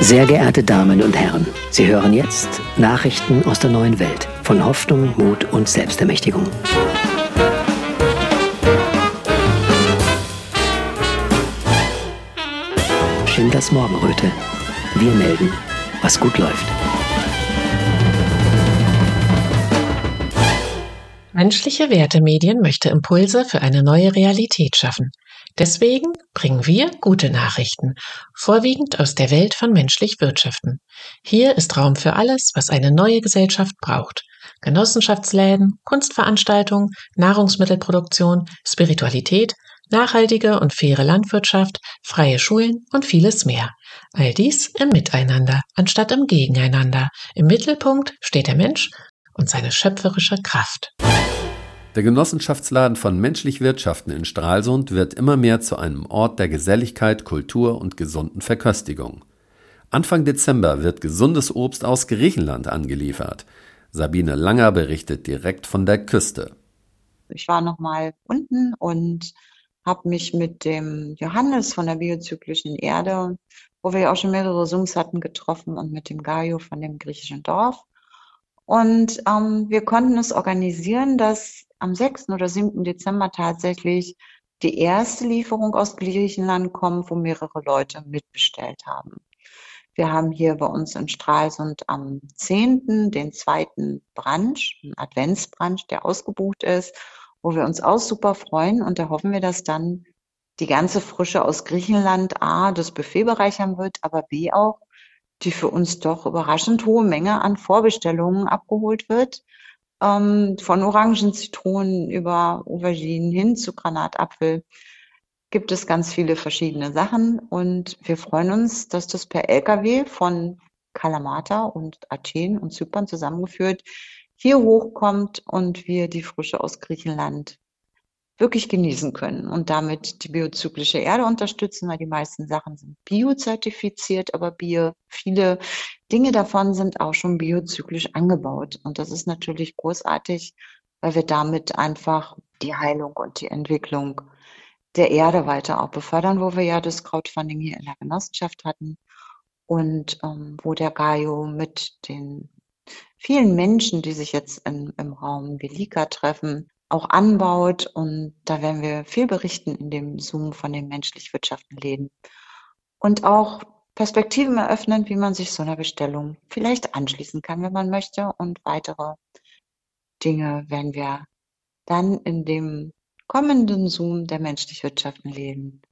Sehr geehrte Damen und Herren, Sie hören jetzt Nachrichten aus der neuen Welt von Hoffnung, Mut und Selbstermächtigung. Schindlers Morgenröte. Wir melden, was gut läuft. Menschliche Wertemedien möchte Impulse für eine neue Realität schaffen. Deswegen bringen wir gute Nachrichten, vorwiegend aus der Welt von menschlich Wirtschaften. Hier ist Raum für alles, was eine neue Gesellschaft braucht. Genossenschaftsläden, Kunstveranstaltungen, Nahrungsmittelproduktion, Spiritualität, nachhaltige und faire Landwirtschaft, freie Schulen und vieles mehr. All dies im Miteinander, anstatt im Gegeneinander. Im Mittelpunkt steht der Mensch und seine schöpferische Kraft. Der Genossenschaftsladen von Menschlich Wirtschaften in Stralsund wird immer mehr zu einem Ort der Geselligkeit, Kultur und gesunden Verköstigung. Anfang Dezember wird gesundes Obst aus Griechenland angeliefert. Sabine Langer berichtet direkt von der Küste. Ich war noch mal unten und habe mich mit dem Johannes von der biozyklischen Erde, wo wir ja auch schon mehrere Zooms hatten, getroffen und mit dem Gaio von dem griechischen Dorf. Und ähm, wir konnten es organisieren, dass am 6. oder 7. Dezember tatsächlich die erste Lieferung aus Griechenland kommt, wo mehrere Leute mitbestellt haben. Wir haben hier bei uns in Stralsund am 10. den zweiten Brunch, einen Adventsbrunch, der ausgebucht ist, wo wir uns auch super freuen und da hoffen wir, dass dann die ganze Frische aus Griechenland A das Buffet bereichern wird, aber B auch die für uns doch überraschend hohe Menge an Vorbestellungen abgeholt wird ähm, von Orangen, Zitronen über Auberginen hin zu Granatapfel gibt es ganz viele verschiedene Sachen und wir freuen uns, dass das per LKW von Kalamata und Athen und Zypern zusammengeführt hier hochkommt und wir die Frische aus Griechenland wirklich genießen können und damit die biozyklische Erde unterstützen, weil die meisten Sachen sind biozertifiziert, aber Bio, viele Dinge davon sind auch schon biozyklisch angebaut. Und das ist natürlich großartig, weil wir damit einfach die Heilung und die Entwicklung der Erde weiter auch befördern, wo wir ja das Crowdfunding hier in der Genossenschaft hatten und ähm, wo der Gaio mit den vielen Menschen, die sich jetzt in, im Raum Velika treffen, auch anbaut. Und da werden wir viel berichten in dem Zoom von den menschlich wirtschaften Läden. Und auch Perspektiven eröffnen, wie man sich so einer Bestellung vielleicht anschließen kann, wenn man möchte. Und weitere Dinge werden wir dann in dem kommenden Zoom der menschlich wirtschaften Läden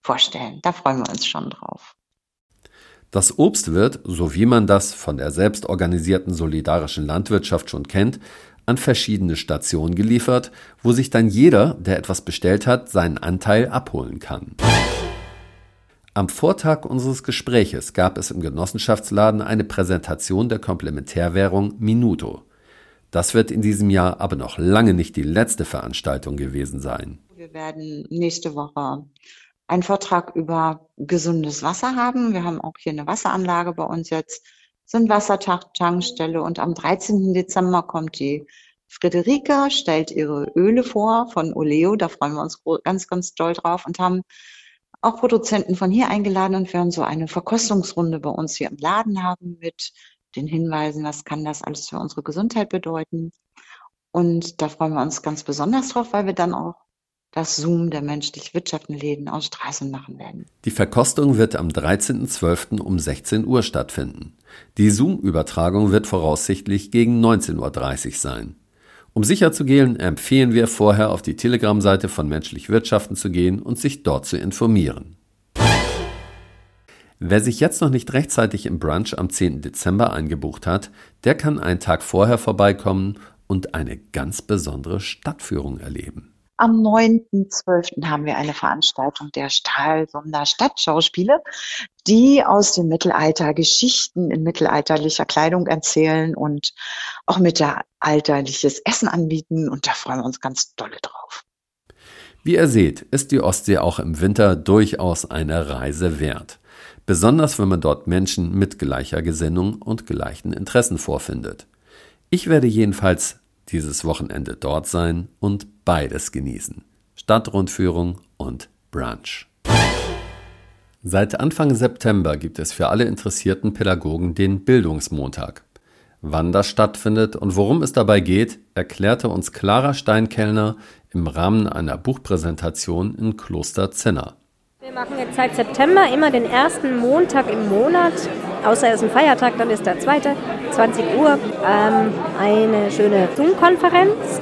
vorstellen. Da freuen wir uns schon drauf. Das Obst wird, so wie man das von der selbstorganisierten solidarischen Landwirtschaft schon kennt, an verschiedene Stationen geliefert, wo sich dann jeder, der etwas bestellt hat, seinen Anteil abholen kann. Am Vortag unseres Gespräches gab es im Genossenschaftsladen eine Präsentation der Komplementärwährung Minuto. Das wird in diesem Jahr aber noch lange nicht die letzte Veranstaltung gewesen sein. Wir werden nächste Woche einen Vortrag über gesundes Wasser haben. Wir haben auch hier eine Wasseranlage bei uns jetzt sind Wassertankstelle und am 13. Dezember kommt die Friederike, stellt ihre Öle vor von Oleo, da freuen wir uns ganz, ganz doll drauf und haben auch Produzenten von hier eingeladen und werden so eine Verkostungsrunde bei uns hier im Laden haben mit den Hinweisen, was kann das alles für unsere Gesundheit bedeuten. Und da freuen wir uns ganz besonders drauf, weil wir dann auch das Zoom der menschlich wirtschaftenden Läden aus Straßen machen werden. Die Verkostung wird am 13.12. um 16 Uhr stattfinden. Die Zoom-Übertragung wird voraussichtlich gegen 19.30 Uhr sein. Um sicher zu gehen, empfehlen wir vorher auf die Telegram-Seite von Menschlich Wirtschaften zu gehen und sich dort zu informieren. Wer sich jetzt noch nicht rechtzeitig im Brunch am 10. Dezember eingebucht hat, der kann einen Tag vorher vorbeikommen und eine ganz besondere Stadtführung erleben. Am 9.12. haben wir eine Veranstaltung der Stahlsonder Stadtschauspiele, die aus dem Mittelalter Geschichten in mittelalterlicher Kleidung erzählen und auch mittelalterliches Essen anbieten. Und da freuen wir uns ganz dolle drauf. Wie ihr seht, ist die Ostsee auch im Winter durchaus eine Reise wert. Besonders wenn man dort Menschen mit gleicher Gesinnung und gleichen Interessen vorfindet. Ich werde jedenfalls dieses Wochenende dort sein und beides genießen. Stadtrundführung und Brunch. Seit Anfang September gibt es für alle interessierten Pädagogen den Bildungsmontag. Wann das stattfindet und worum es dabei geht, erklärte uns Clara Steinkellner im Rahmen einer Buchpräsentation in Kloster Zinner. Wir machen jetzt seit September immer den ersten Montag im Monat, außer es ist ein Feiertag, dann ist der zweite, 20 Uhr, ähm, eine schöne Zoom-Konferenz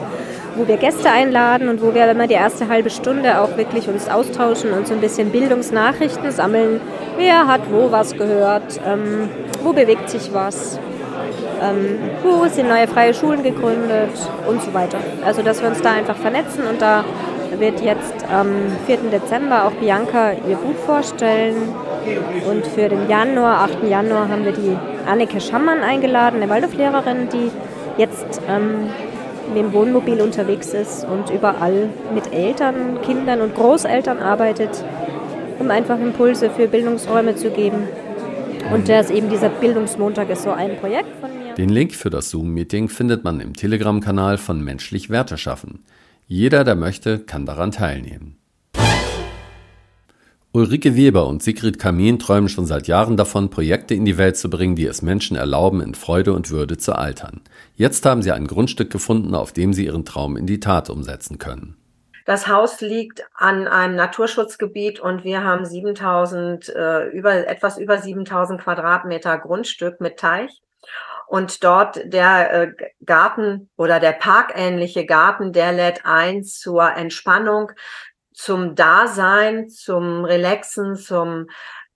wo wir Gäste einladen und wo wir immer die erste halbe Stunde auch wirklich uns austauschen und so ein bisschen Bildungsnachrichten sammeln. Wer hat wo was gehört? Ähm, wo bewegt sich was? Ähm, wo sind neue freie Schulen gegründet und so weiter. Also dass wir uns da einfach vernetzen und da wird jetzt am 4. Dezember auch Bianca ihr Buch vorstellen. Und für den Januar, 8. Januar, haben wir die Anneke Schammann eingeladen, eine Waldorflehrerin, die jetzt ähm, mit dem Wohnmobil unterwegs ist und überall mit Eltern, Kindern und Großeltern arbeitet, um einfach Impulse für Bildungsräume zu geben. Und das eben dieser Bildungsmontag ist so ein Projekt von mir. Den Link für das Zoom-Meeting findet man im Telegram-Kanal von Menschlich Werte schaffen. Jeder, der möchte, kann daran teilnehmen. Ulrike Weber und Sigrid Kamin träumen schon seit Jahren davon, Projekte in die Welt zu bringen, die es Menschen erlauben, in Freude und Würde zu altern. Jetzt haben sie ein Grundstück gefunden, auf dem sie ihren Traum in die Tat umsetzen können. Das Haus liegt an einem Naturschutzgebiet und wir haben 7000, äh, über, etwas über 7000 Quadratmeter Grundstück mit Teich. Und dort der äh, Garten oder der parkähnliche Garten, der lädt ein zur Entspannung, zum Dasein, zum Relaxen, zum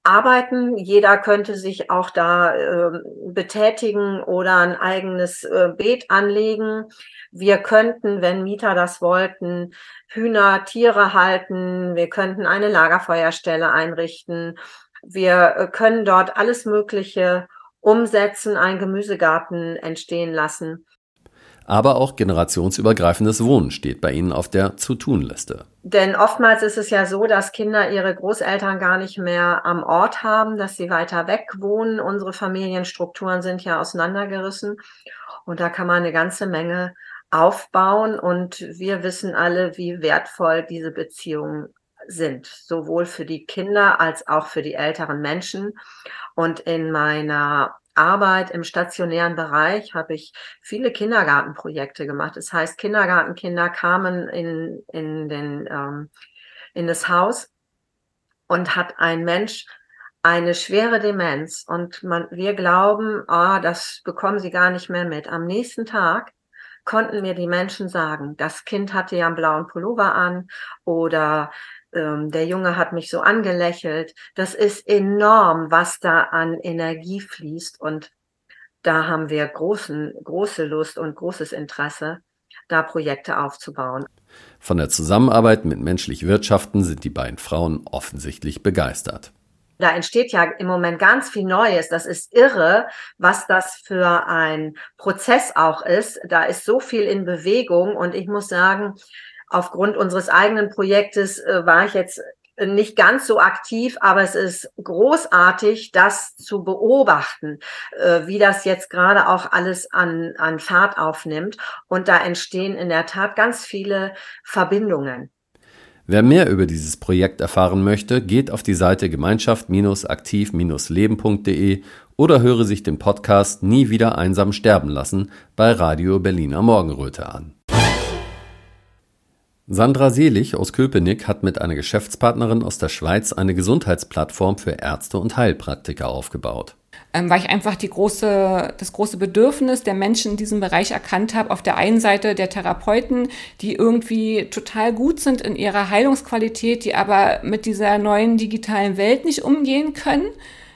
Arbeiten. Jeder könnte sich auch da äh, betätigen oder ein eigenes äh, Beet anlegen. Wir könnten, wenn Mieter das wollten, Hühner, Tiere halten. Wir könnten eine Lagerfeuerstelle einrichten. Wir äh, können dort alles Mögliche umsetzen, einen Gemüsegarten entstehen lassen. Aber auch generationsübergreifendes Wohnen steht bei Ihnen auf der Zu-Tun-Liste. Denn oftmals ist es ja so, dass Kinder ihre Großeltern gar nicht mehr am Ort haben, dass sie weiter weg wohnen. Unsere Familienstrukturen sind ja auseinandergerissen. Und da kann man eine ganze Menge aufbauen. Und wir wissen alle, wie wertvoll diese Beziehungen sind, sowohl für die Kinder als auch für die älteren Menschen. Und in meiner Arbeit im stationären Bereich habe ich viele Kindergartenprojekte gemacht. Das heißt, Kindergartenkinder kamen in, in, den, ähm, in das Haus und hat ein Mensch eine schwere Demenz und man, wir glauben, ah, das bekommen sie gar nicht mehr mit. Am nächsten Tag konnten mir die Menschen sagen, das Kind hatte ja einen blauen Pullover an oder ähm, der Junge hat mich so angelächelt. Das ist enorm, was da an Energie fließt. Und da haben wir großen, große Lust und großes Interesse, da Projekte aufzubauen. Von der Zusammenarbeit mit menschlich Wirtschaften sind die beiden Frauen offensichtlich begeistert. Da entsteht ja im Moment ganz viel Neues. Das ist irre, was das für ein Prozess auch ist. Da ist so viel in Bewegung und ich muss sagen, aufgrund unseres eigenen Projektes äh, war ich jetzt nicht ganz so aktiv, aber es ist großartig, das zu beobachten, äh, wie das jetzt gerade auch alles an, an Fahrt aufnimmt. Und da entstehen in der Tat ganz viele Verbindungen. Wer mehr über dieses Projekt erfahren möchte, geht auf die Seite gemeinschaft-aktiv-leben.de oder höre sich den Podcast Nie wieder einsam sterben lassen bei Radio Berliner Morgenröte an. Sandra Selig aus Köpenick hat mit einer Geschäftspartnerin aus der Schweiz eine Gesundheitsplattform für Ärzte und Heilpraktiker aufgebaut. Ähm, weil ich einfach die große, das große Bedürfnis der Menschen in diesem Bereich erkannt habe. Auf der einen Seite der Therapeuten, die irgendwie total gut sind in ihrer Heilungsqualität, die aber mit dieser neuen digitalen Welt nicht umgehen können.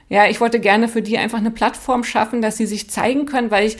Ja, ich wollte gerne für die einfach eine Plattform schaffen, dass sie sich zeigen können, weil ich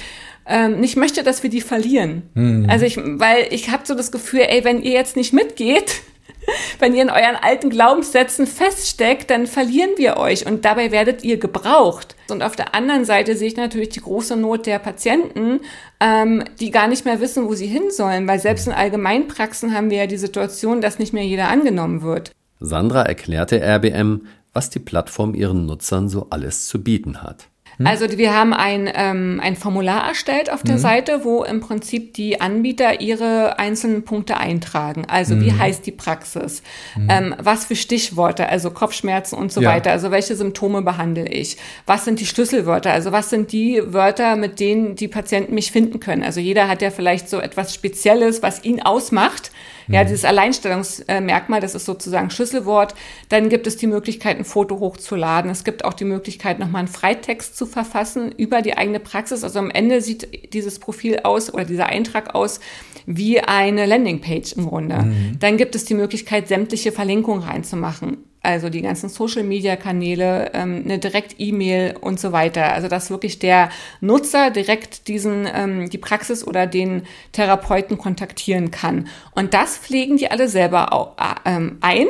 ähm, nicht möchte, dass wir die verlieren. Hm. Also ich, weil ich habe so das Gefühl, ey, wenn ihr jetzt nicht mitgeht, wenn ihr in euren alten Glaubenssätzen feststeckt, dann verlieren wir euch und dabei werdet ihr gebraucht. Und auf der anderen Seite sehe ich natürlich die große Not der Patienten, ähm, die gar nicht mehr wissen, wo sie hin sollen, weil selbst in Allgemeinpraxen haben wir ja die Situation, dass nicht mehr jeder angenommen wird. Sandra erklärte RBM, was die Plattform ihren Nutzern so alles zu bieten hat. Hm. Also wir haben ein, ähm, ein Formular erstellt auf der hm. Seite, wo im Prinzip die Anbieter ihre einzelnen Punkte eintragen. Also hm. wie heißt die Praxis? Hm. Ähm, was für Stichworte, also Kopfschmerzen und so ja. weiter. Also welche Symptome behandle ich? Was sind die Schlüsselwörter? Also was sind die Wörter, mit denen die Patienten mich finden können? Also jeder hat ja vielleicht so etwas Spezielles, was ihn ausmacht. Ja, mhm. dieses Alleinstellungsmerkmal, das ist sozusagen Schlüsselwort. Dann gibt es die Möglichkeit, ein Foto hochzuladen. Es gibt auch die Möglichkeit, nochmal einen Freitext zu verfassen über die eigene Praxis. Also am Ende sieht dieses Profil aus oder dieser Eintrag aus wie eine Landingpage im Grunde. Mhm. Dann gibt es die Möglichkeit, sämtliche Verlinkungen reinzumachen also die ganzen Social-Media-Kanäle, ähm, eine Direkt-E-Mail und so weiter. Also dass wirklich der Nutzer direkt diesen ähm, die Praxis oder den Therapeuten kontaktieren kann. Und das pflegen die alle selber auch, äh, ähm, ein.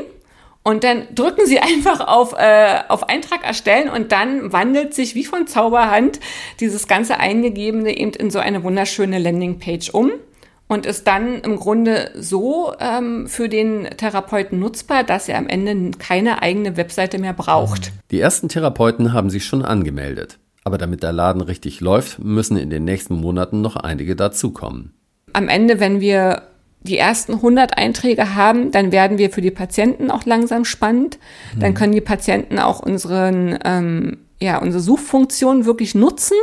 Und dann drücken sie einfach auf, äh, auf Eintrag erstellen und dann wandelt sich wie von Zauberhand dieses ganze Eingegebene eben in so eine wunderschöne Landingpage um und ist dann im Grunde so ähm, für den Therapeuten nutzbar, dass er am Ende keine eigene Webseite mehr braucht. Die ersten Therapeuten haben sich schon angemeldet. Aber damit der Laden richtig läuft, müssen in den nächsten Monaten noch einige dazukommen. Am Ende, wenn wir die ersten 100 Einträge haben, dann werden wir für die Patienten auch langsam spannend. Dann mhm. können die Patienten auch unseren, ähm, ja, unsere Suchfunktion wirklich nutzen,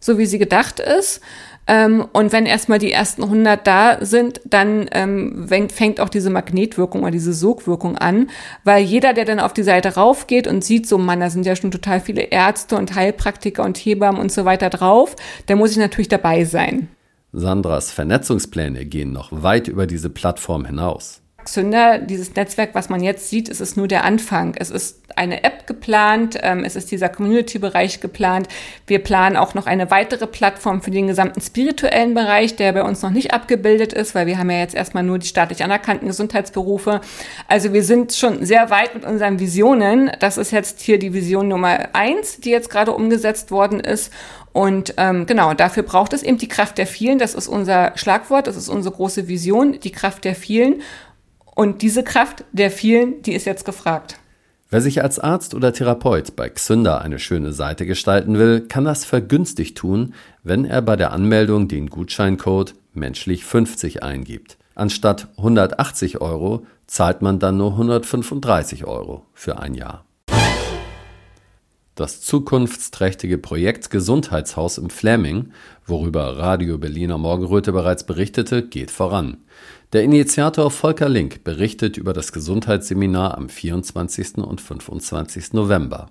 so wie sie gedacht ist. Ähm, und wenn erstmal die ersten 100 da sind, dann ähm, fängt auch diese Magnetwirkung oder diese Sogwirkung an, weil jeder, der dann auf die Seite raufgeht und sieht, so Mann, da sind ja schon total viele Ärzte und Heilpraktiker und Hebammen und so weiter drauf, dann muss ich natürlich dabei sein. Sandras Vernetzungspläne gehen noch weit über diese Plattform hinaus. Xünder, dieses Netzwerk, was man jetzt sieht, ist es nur der Anfang. Es ist eine App geplant, ähm, es ist dieser Community-Bereich geplant. Wir planen auch noch eine weitere Plattform für den gesamten spirituellen Bereich, der bei uns noch nicht abgebildet ist, weil wir haben ja jetzt erstmal nur die staatlich anerkannten Gesundheitsberufe. Also wir sind schon sehr weit mit unseren Visionen. Das ist jetzt hier die Vision Nummer eins, die jetzt gerade umgesetzt worden ist. Und ähm, genau, dafür braucht es eben die Kraft der vielen. Das ist unser Schlagwort, das ist unsere große Vision, die Kraft der vielen. Und diese Kraft der vielen, die ist jetzt gefragt. Wer sich als Arzt oder Therapeut bei Xünder eine schöne Seite gestalten will, kann das vergünstigt tun, wenn er bei der Anmeldung den Gutscheincode menschlich 50 eingibt. Anstatt 180 Euro zahlt man dann nur 135 Euro für ein Jahr. Das zukunftsträchtige Projekt Gesundheitshaus im Fläming, worüber Radio Berliner Morgenröte bereits berichtete, geht voran. Der Initiator Volker Link berichtet über das Gesundheitsseminar am 24. und 25. November.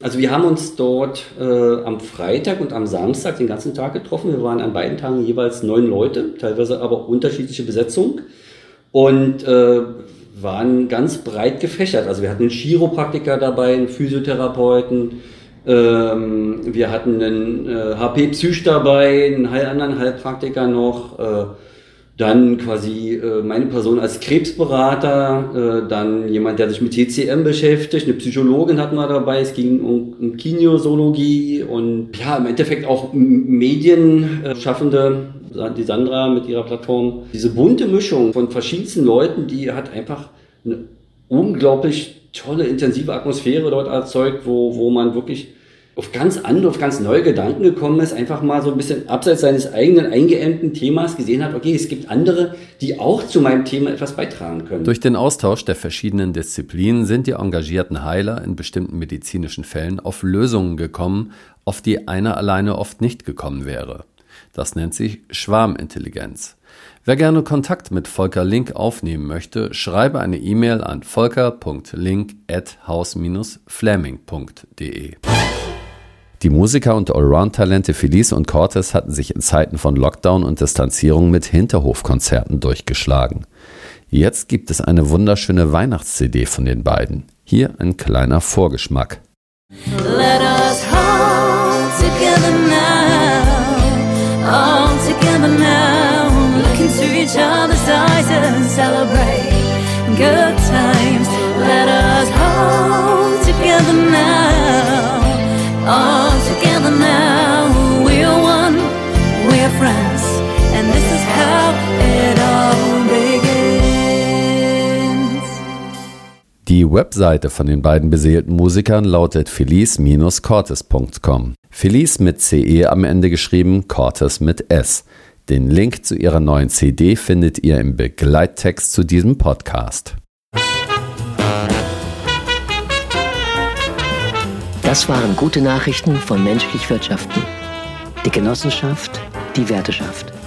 Also wir haben uns dort äh, am Freitag und am Samstag den ganzen Tag getroffen. Wir waren an beiden Tagen jeweils neun Leute, teilweise aber unterschiedliche Besetzung und äh, waren ganz breit gefächert. Also wir hatten einen Chiropraktiker dabei, einen Physiotherapeuten, ähm, wir hatten einen äh, HP-Psych dabei, einen anderen Heilpraktiker noch. Dann quasi äh, meine Person als Krebsberater, äh, dann jemand, der sich mit TCM beschäftigt, eine Psychologin hatten wir dabei, es ging um, um Kinesiologie und ja, im Endeffekt auch Medienschaffende, äh, die Sandra mit ihrer Plattform. Diese bunte Mischung von verschiedensten Leuten, die hat einfach eine unglaublich tolle, intensive Atmosphäre dort erzeugt, wo, wo man wirklich auf ganz andere, auf ganz neue Gedanken gekommen ist, einfach mal so ein bisschen abseits seines eigenen eingeengten Themas gesehen hat, okay, es gibt andere, die auch zu meinem Thema etwas beitragen können. Durch den Austausch der verschiedenen Disziplinen sind die engagierten Heiler in bestimmten medizinischen Fällen auf Lösungen gekommen, auf die einer alleine oft nicht gekommen wäre. Das nennt sich Schwarmintelligenz. Wer gerne Kontakt mit Volker Link aufnehmen möchte, schreibe eine E-Mail an volker.link@haus-flaming.de. Die Musiker und Allround-Talente Felice und Cortes hatten sich in Zeiten von Lockdown und Distanzierung mit Hinterhofkonzerten durchgeschlagen. Jetzt gibt es eine wunderschöne Weihnachts-CD von den beiden. Hier ein kleiner Vorgeschmack. Let Die Webseite von den beiden beseelten Musikern lautet felice-cortes.com. Felice mit CE am Ende geschrieben, Cortes mit S. Den Link zu ihrer neuen CD findet ihr im Begleittext zu diesem Podcast. Das waren gute Nachrichten von Menschlich Wirtschaften. Die Genossenschaft, die Werteschaft.